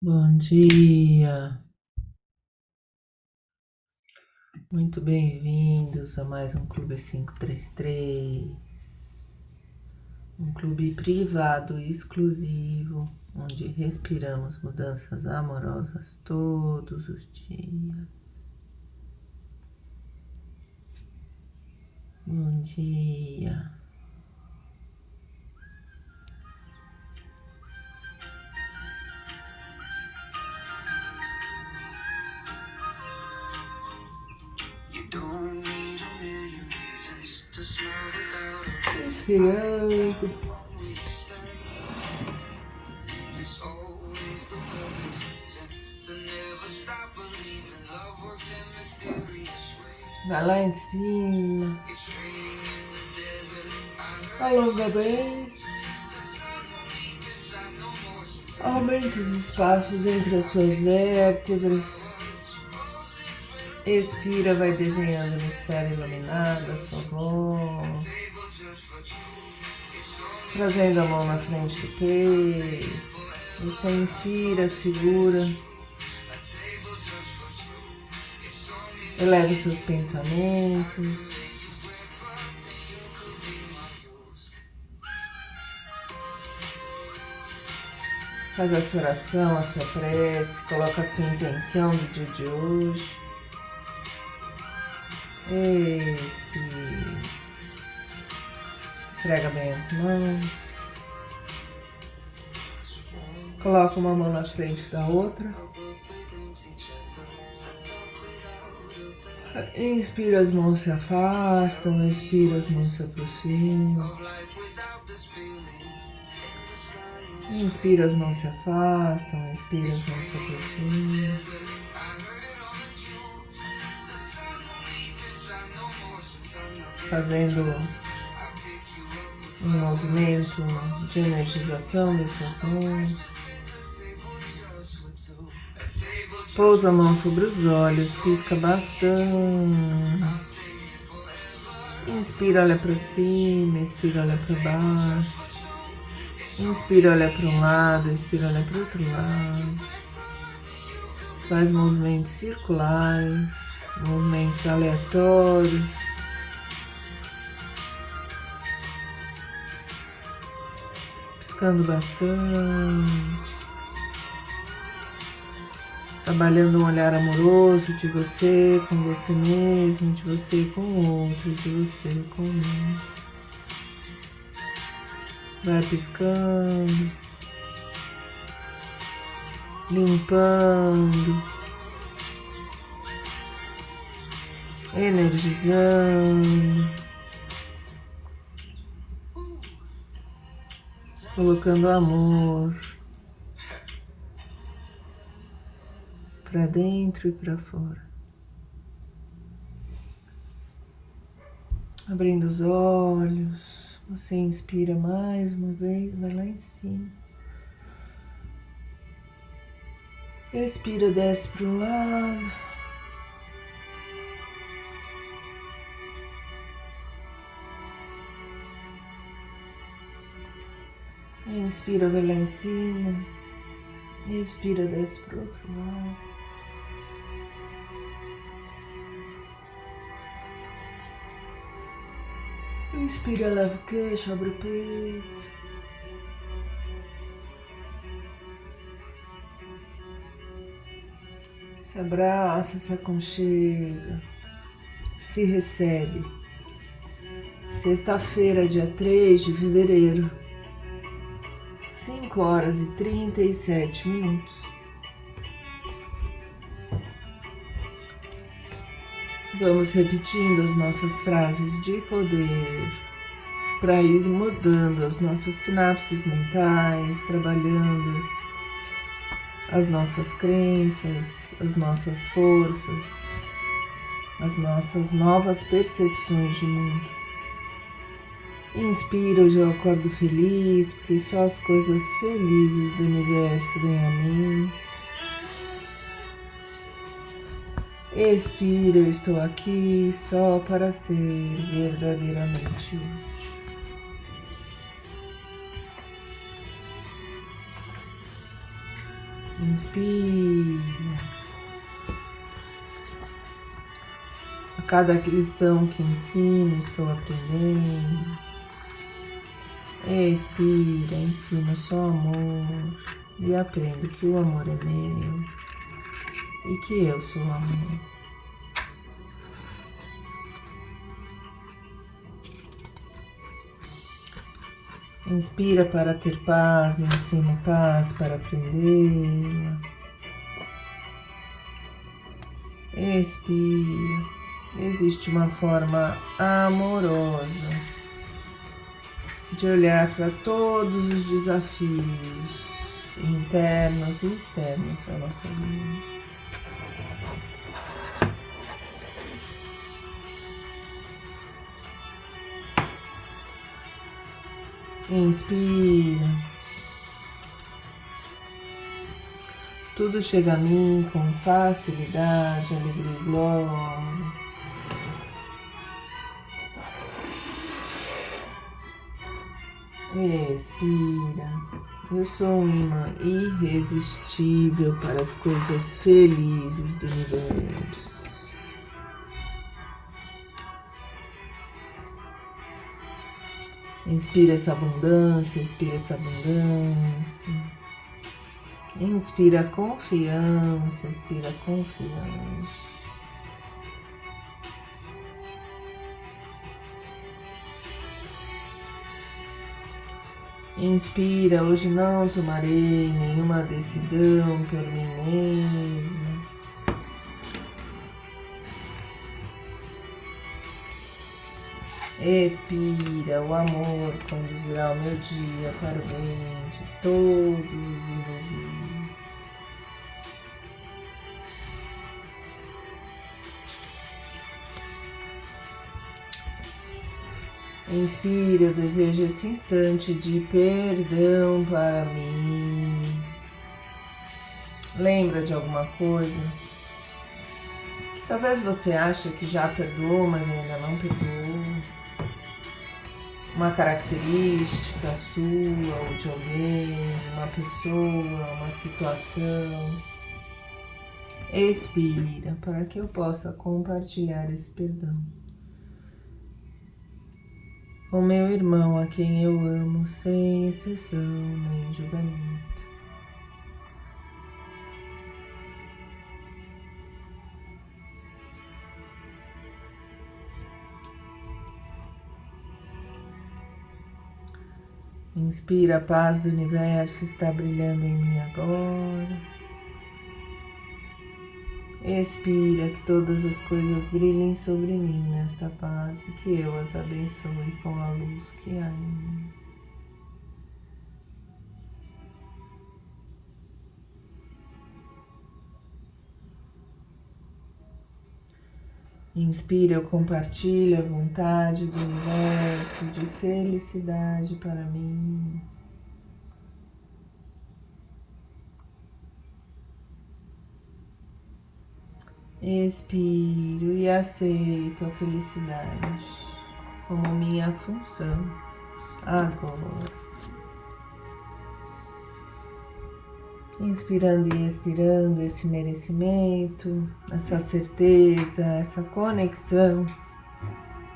Bom dia, muito bem-vindos a mais um Clube 533, um clube privado exclusivo, onde respiramos mudanças amorosas todos os dias. Bom dia. Respirando. Vai lá em cima. Alonga bem. Aumente os espaços entre as suas vértebras. Expira, vai desenhando uma esfera iluminada, sua voz. Trazendo a mão na frente do peito. Você inspira, segura. Eleve seus pensamentos. Faz a sua oração, a sua prece, coloca a sua intenção do dia de hoje. Expire. Esfrega bem as mãos. Coloca uma mão na frente da outra. Inspira, as mãos se afastam, expira, as mãos se aproximam. Inspira, as mãos se afastam, expira, as mãos se aproximam. Fazendo um movimento de energização das suas mãos. Pousa a mão sobre os olhos, pisca bastante. Inspira, olha para cima, expira, olha para baixo. Inspira, olha para um lado, expira, olha para outro lado. Faz movimentos circulares, movimentos aleatórios. Piscando bastante. Trabalhando um olhar amoroso de você com você mesmo, de você com o outro, de você com mundo. Vai piscando, limpando, energizando, colocando amor. para dentro e para fora. Abrindo os olhos, você inspira mais uma vez, vai lá em cima. Expira, desce para o lado. Inspira, vai lá em cima. Expira, desce para o outro lado. Inspira, leva o queixo, abre o peito. Se abraça, se aconchega, se recebe. Sexta-feira, dia 3 de fevereiro, 5 horas e 37 minutos. Vamos repetindo as nossas frases de poder para ir mudando as nossas sinapses mentais, trabalhando as nossas crenças, as nossas forças, as nossas novas percepções de mundo. Inspira, hoje eu acordo feliz, porque só as coisas felizes do universo vêm a mim. Expira, eu estou aqui só para ser verdadeiramente útil. Inspira. A cada lição que ensino, estou aprendendo. Expira, ensino só amor e aprendo que o amor é meu e que eu sou amor. Inspira para ter paz, ensino paz para aprender. Expira. Existe uma forma amorosa de olhar para todos os desafios internos e externos da nossa vida. Inspira. Tudo chega a mim com facilidade, alegria e glória. Expira. Eu sou um imã irresistível para as coisas felizes do universo. Inspira essa abundância, inspira essa abundância. Inspira confiança, inspira confiança. Inspira, hoje não tomarei nenhuma decisão por mim mesma. Expira, o amor conduzirá o meu dia para o bem de todos os envolvidos. Inspira, eu desejo esse instante de perdão para mim. Lembra de alguma coisa? Que talvez você ache que já perdoou, mas ainda não perdoou uma característica sua ou de alguém, uma pessoa, uma situação. Expira para que eu possa compartilhar esse perdão com meu irmão a quem eu amo sem exceção nem julgamento. Inspira a paz do universo, está brilhando em mim agora. Expira que todas as coisas brilhem sobre mim nesta paz e que eu as abençoe com a luz que há em mim. Inspira, eu compartilho a vontade do universo de felicidade para mim. Expiro e aceito a felicidade como minha função agora. Inspirando e expirando esse merecimento, essa certeza, essa conexão,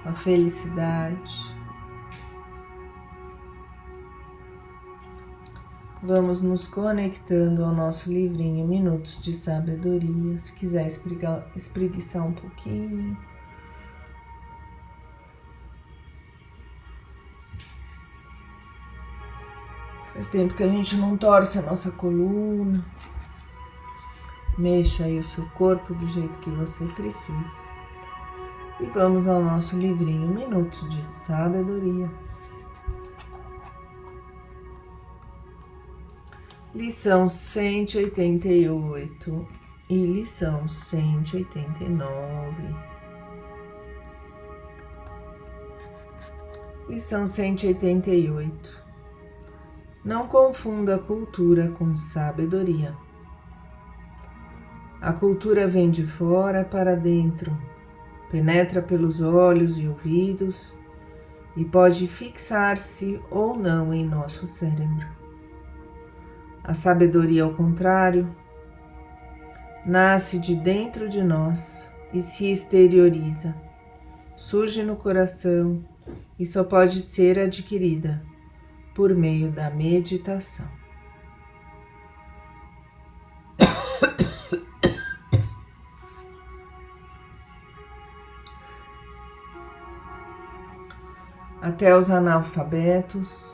a felicidade. Vamos nos conectando ao nosso livrinho Minutos de Sabedoria. Se quiser espreguiçar um pouquinho. Faz tempo que a gente não torce a nossa coluna. Mexa aí o seu corpo do jeito que você precisa. E vamos ao nosso livrinho Minutos de Sabedoria. Lição 188 e lição 189. Lição 188 não confunda cultura com sabedoria. A cultura vem de fora para dentro, penetra pelos olhos e ouvidos e pode fixar-se ou não em nosso cérebro. A sabedoria, ao contrário, nasce de dentro de nós e se exterioriza. Surge no coração e só pode ser adquirida por meio da meditação. Até os analfabetos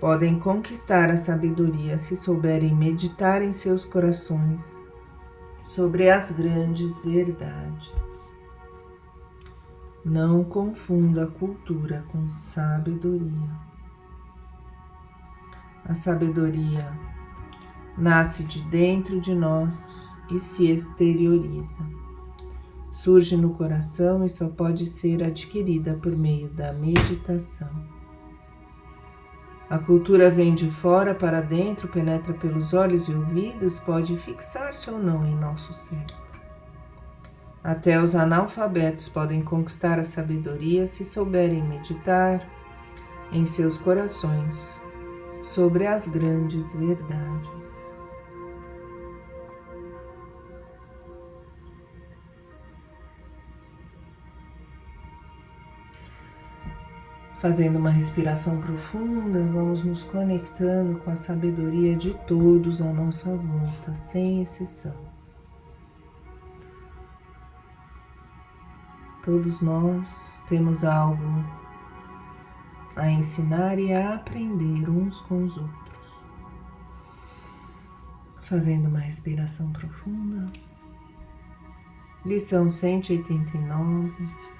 podem conquistar a sabedoria se souberem meditar em seus corações sobre as grandes verdades. Não confunda cultura com sabedoria. A sabedoria nasce de dentro de nós e se exterioriza. Surge no coração e só pode ser adquirida por meio da meditação. A cultura vem de fora para dentro, penetra pelos olhos e ouvidos, pode fixar-se ou não em nosso cérebro. Até os analfabetos podem conquistar a sabedoria se souberem meditar em seus corações sobre as grandes verdades. Fazendo uma respiração profunda, vamos nos conectando com a sabedoria de todos à nossa volta, sem exceção. Todos nós temos algo a ensinar e a aprender uns com os outros. Fazendo uma respiração profunda. Lição 189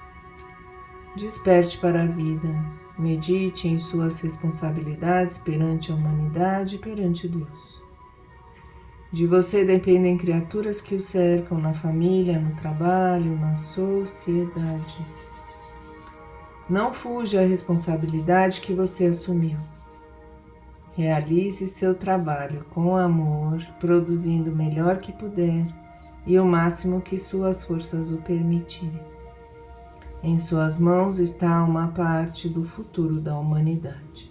Desperte para a vida. Medite em suas responsabilidades perante a humanidade e perante Deus. De você dependem criaturas que o cercam na família, no trabalho, na sociedade. Não fuja à responsabilidade que você assumiu. Realize seu trabalho com amor, produzindo o melhor que puder e o máximo que suas forças o permitirem. Em suas mãos está uma parte do futuro da humanidade.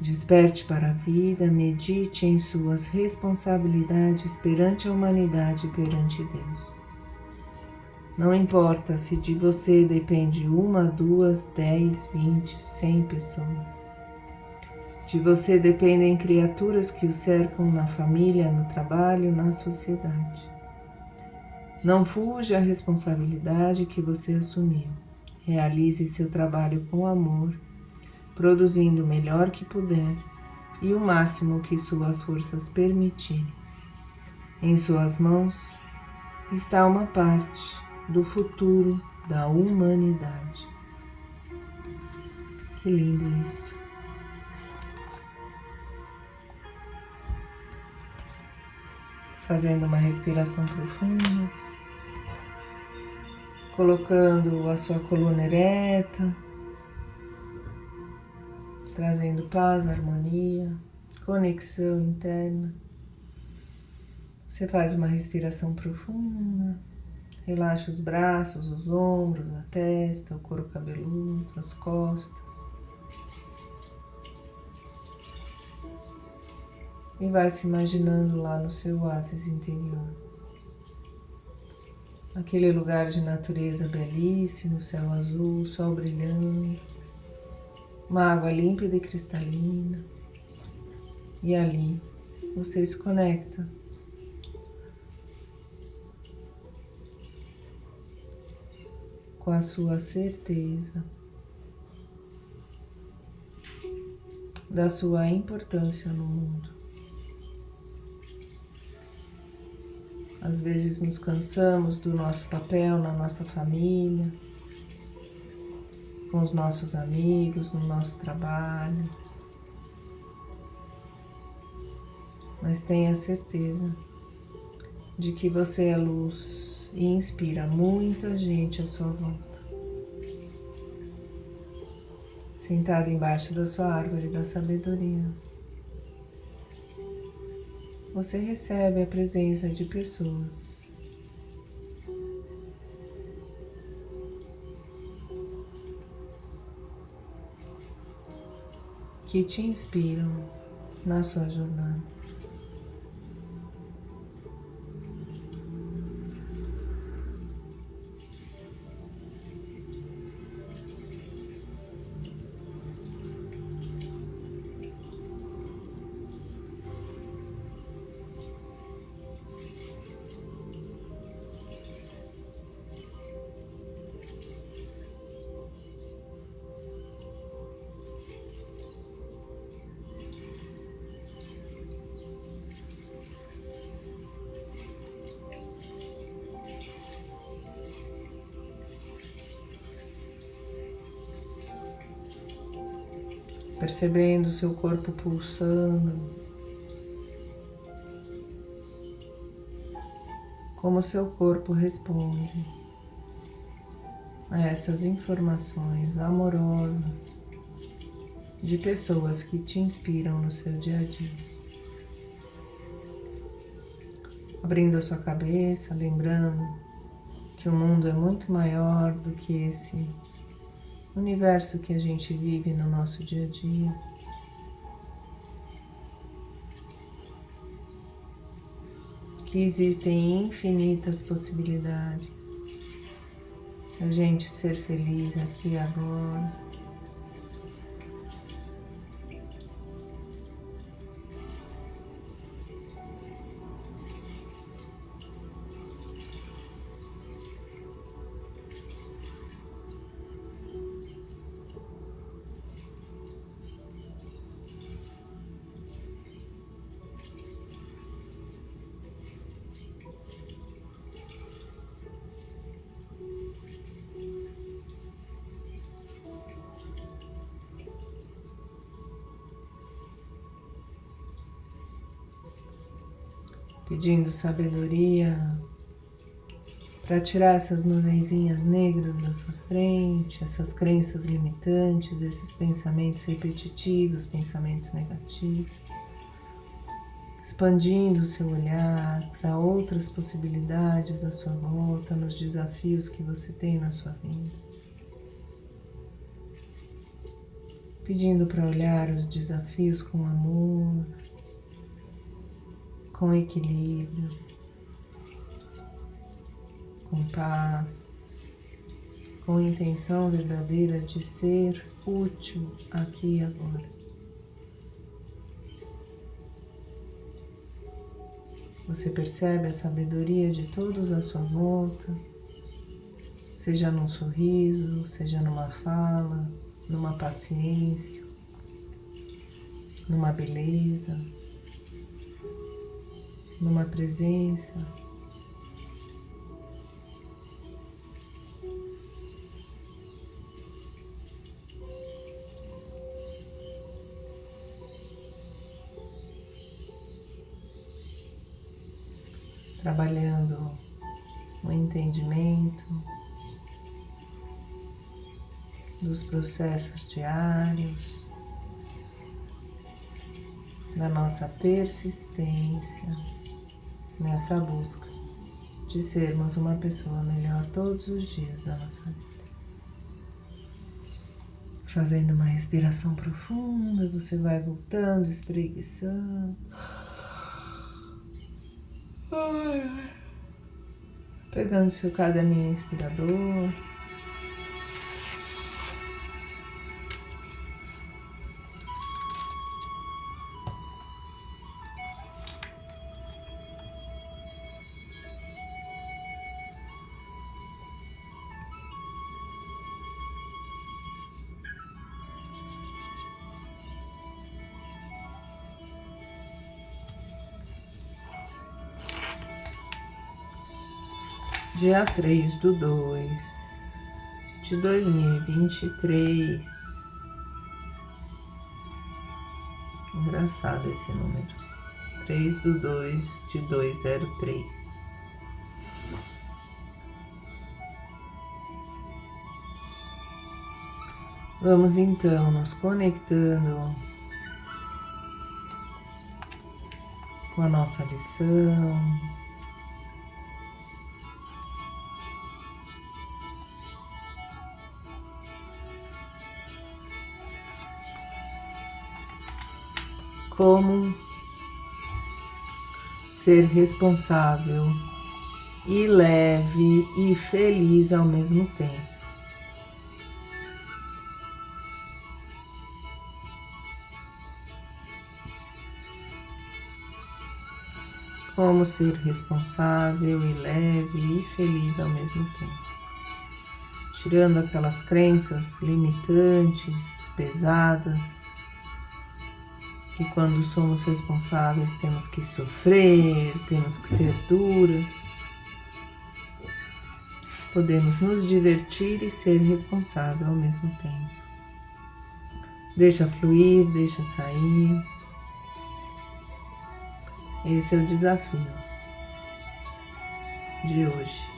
Desperte para a vida, medite em suas responsabilidades perante a humanidade e perante Deus. Não importa se de você depende uma, duas, dez, vinte, cem pessoas. De você dependem criaturas que o cercam na família, no trabalho, na sociedade. Não fuja à responsabilidade que você assumiu. Realize seu trabalho com amor, produzindo o melhor que puder e o máximo que suas forças permitirem. Em suas mãos está uma parte do futuro da humanidade. Que lindo isso! Fazendo uma respiração profunda colocando a sua coluna ereta, trazendo paz, harmonia, conexão interna. Você faz uma respiração profunda, relaxa os braços, os ombros, a testa, o couro cabeludo, as costas. E vai se imaginando lá no seu oásis interior aquele lugar de natureza belíssimo, céu azul, sol brilhando, uma água límpida e cristalina. E ali você se conecta com a sua certeza da sua importância no mundo. Às vezes nos cansamos do nosso papel na nossa família, com os nossos amigos, no nosso trabalho. Mas tenha certeza de que você é luz e inspira muita gente à sua volta. Sentado embaixo da sua árvore da sabedoria você recebe a presença de pessoas que te inspiram na sua jornada. Percebendo seu corpo pulsando. Como seu corpo responde a essas informações amorosas de pessoas que te inspiram no seu dia a dia. Abrindo a sua cabeça, lembrando que o mundo é muito maior do que esse universo que a gente vive no nosso dia a dia. Que existem infinitas possibilidades a gente ser feliz aqui agora. Pedindo sabedoria para tirar essas nuvenzinhas negras da sua frente, essas crenças limitantes, esses pensamentos repetitivos, pensamentos negativos, expandindo o seu olhar para outras possibilidades à sua volta, nos desafios que você tem na sua vida. Pedindo para olhar os desafios com amor, com equilíbrio, com paz, com intenção verdadeira de ser útil aqui e agora. Você percebe a sabedoria de todos à sua volta, seja num sorriso, seja numa fala, numa paciência, numa beleza numa presença. Trabalhando o entendimento dos processos diários, da nossa persistência nessa busca de sermos uma pessoa melhor todos os dias da nossa vida. Fazendo uma respiração profunda, você vai voltando, espreguiçando. Pegando seu caderninho inspirador. Dia 3 do 2 de 2023. Engraçado esse número. 3 do 2 de 203. Vamos então nos conectando com a nossa lição. Como ser responsável e leve e feliz ao mesmo tempo. Como ser responsável e leve e feliz ao mesmo tempo. Tirando aquelas crenças limitantes, pesadas, que quando somos responsáveis temos que sofrer, temos que ser duras. Podemos nos divertir e ser responsável ao mesmo tempo. Deixa fluir, deixa sair. Esse é o desafio de hoje.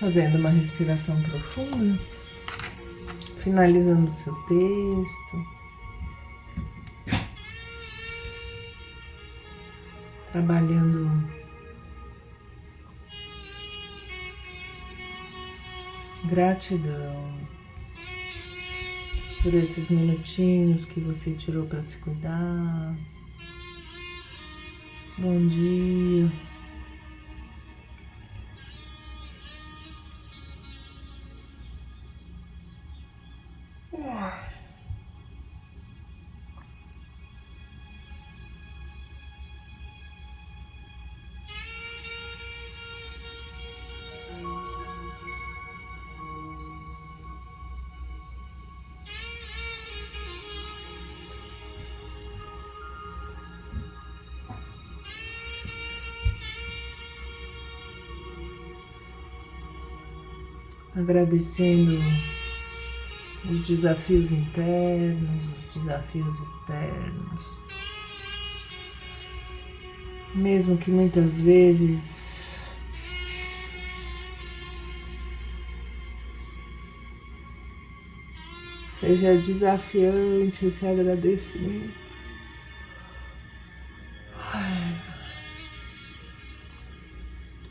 Fazendo uma respiração profunda, finalizando o seu texto. Trabalhando gratidão por esses minutinhos que você tirou para se cuidar. Bom dia. Agradecendo os desafios internos, os desafios externos. Mesmo que muitas vezes seja desafiante esse agradecimento.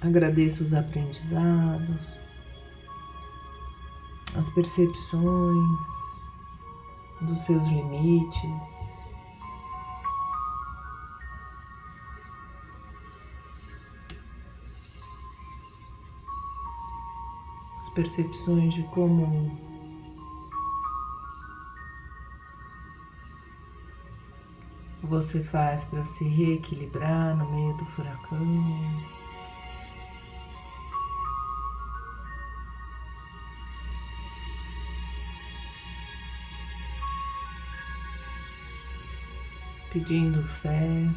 Agradeço os aprendizados as percepções dos seus limites. As percepções de como você faz para se reequilibrar no meio do furacão. Pedindo fé.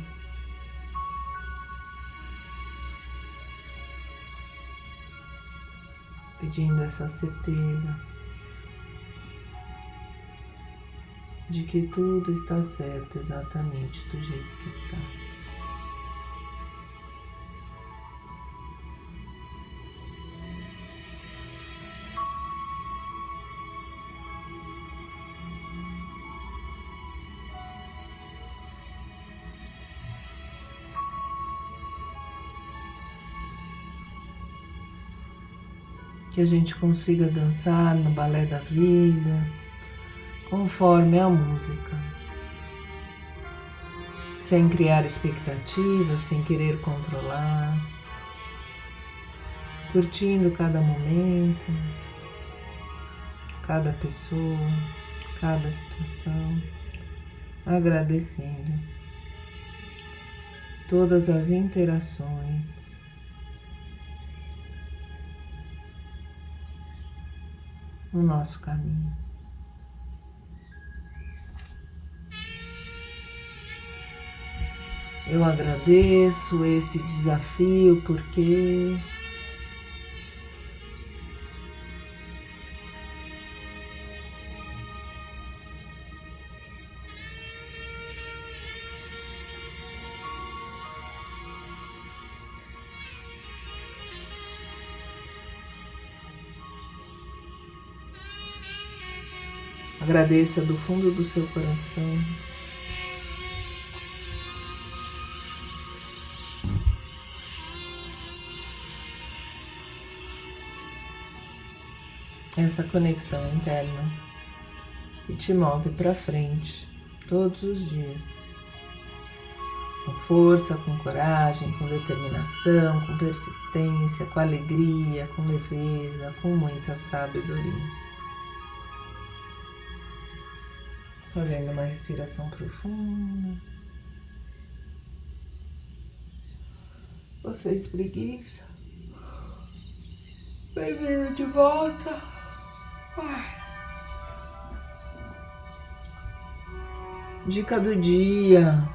Pedindo essa certeza. de que tudo está certo exatamente do jeito que está. Que a gente consiga dançar no balé da vida conforme a música, sem criar expectativas, sem querer controlar, curtindo cada momento, cada pessoa, cada situação, agradecendo todas as interações. No nosso caminho. Eu agradeço esse desafio porque Agradeça do fundo do seu coração. essa conexão interna que te move para frente todos os dias. Com força, com coragem, com determinação, com persistência, com alegria, com leveza, com muita sabedoria. Fazendo uma respiração profunda. Você espreguiça. Bem-vindo de volta. Dica do dia.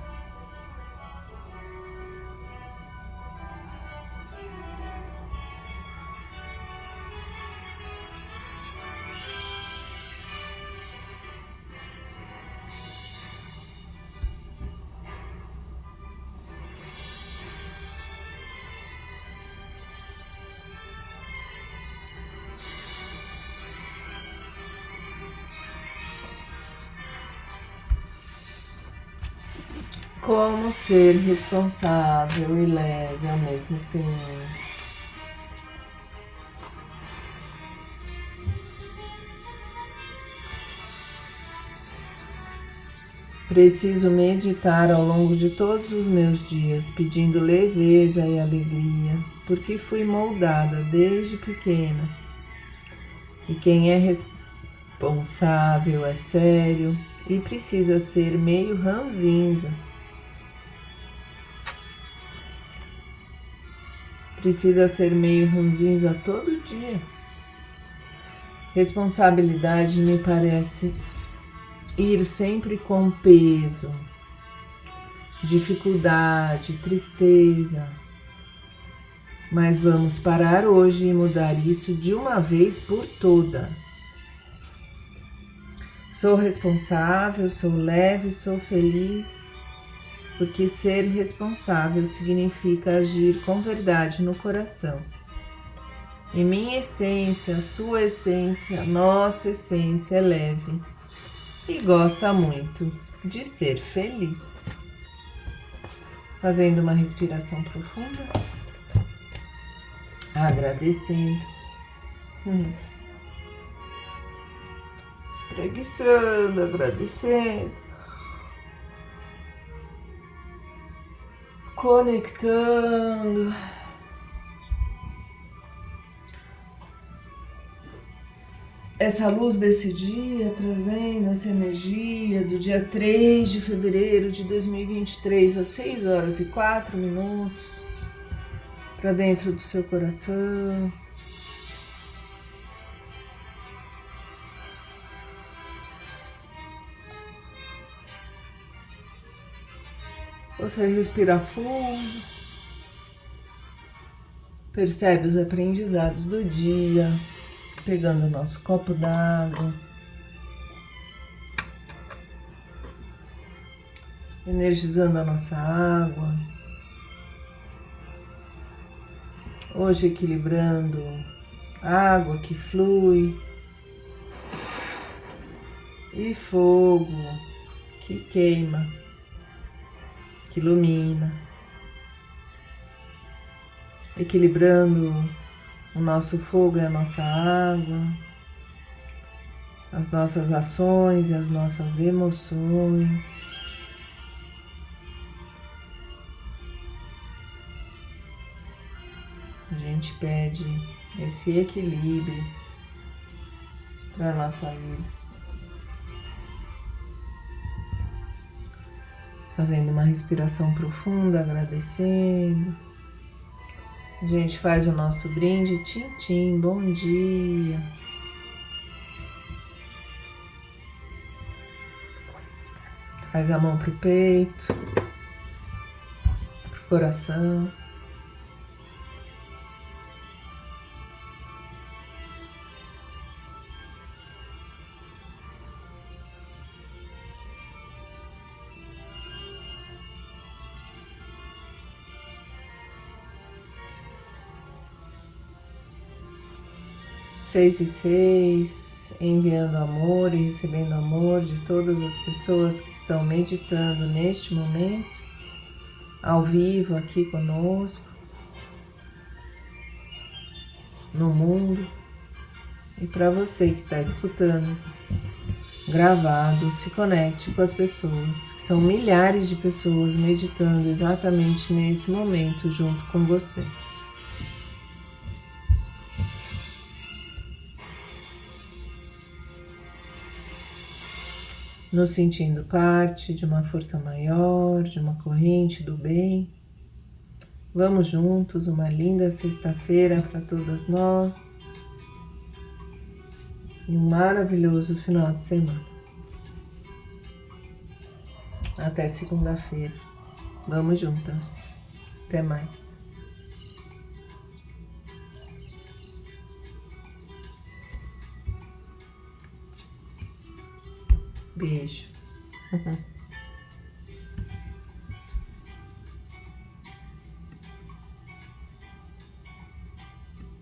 Ser responsável e leve ao mesmo tempo. Preciso meditar ao longo de todos os meus dias, pedindo leveza e alegria, porque fui moldada desde pequena. Que quem é responsável é sério e precisa ser meio ranzinza precisa ser meio ranzinza todo dia. Responsabilidade me parece ir sempre com peso, dificuldade, tristeza. Mas vamos parar hoje e mudar isso de uma vez por todas. Sou responsável, sou leve, sou feliz porque ser responsável significa agir com verdade no coração. Em minha essência, sua essência, nossa essência é leve e gosta muito de ser feliz. Fazendo uma respiração profunda, agradecendo, hum. espreguiçando, agradecendo. Conectando essa luz desse dia, trazendo essa energia do dia 3 de fevereiro de 2023 às 6 horas e 4 minutos para dentro do seu coração. Você respira fundo, percebe os aprendizados do dia pegando o nosso copo d'água. Energizando a nossa água. Hoje equilibrando água que flui e fogo que queima, que ilumina, equilibrando o nosso fogo e a nossa água, as nossas ações e as nossas emoções. A gente pede esse equilíbrio para a nossa vida. Fazendo uma respiração profunda, agradecendo. A gente faz o nosso brinde, tim, tim, bom dia. Faz a mão pro peito, pro coração. Seis e seis, enviando amor e recebendo amor de todas as pessoas que estão meditando neste momento, ao vivo aqui conosco, no mundo, e para você que está escutando, gravado, se conecte com as pessoas, que são milhares de pessoas meditando exatamente nesse momento junto com você. Nos sentindo parte de uma força maior, de uma corrente do bem. Vamos juntos, uma linda sexta-feira para todas nós e um maravilhoso final de semana. Até segunda-feira. Vamos juntas. Até mais. Beijo.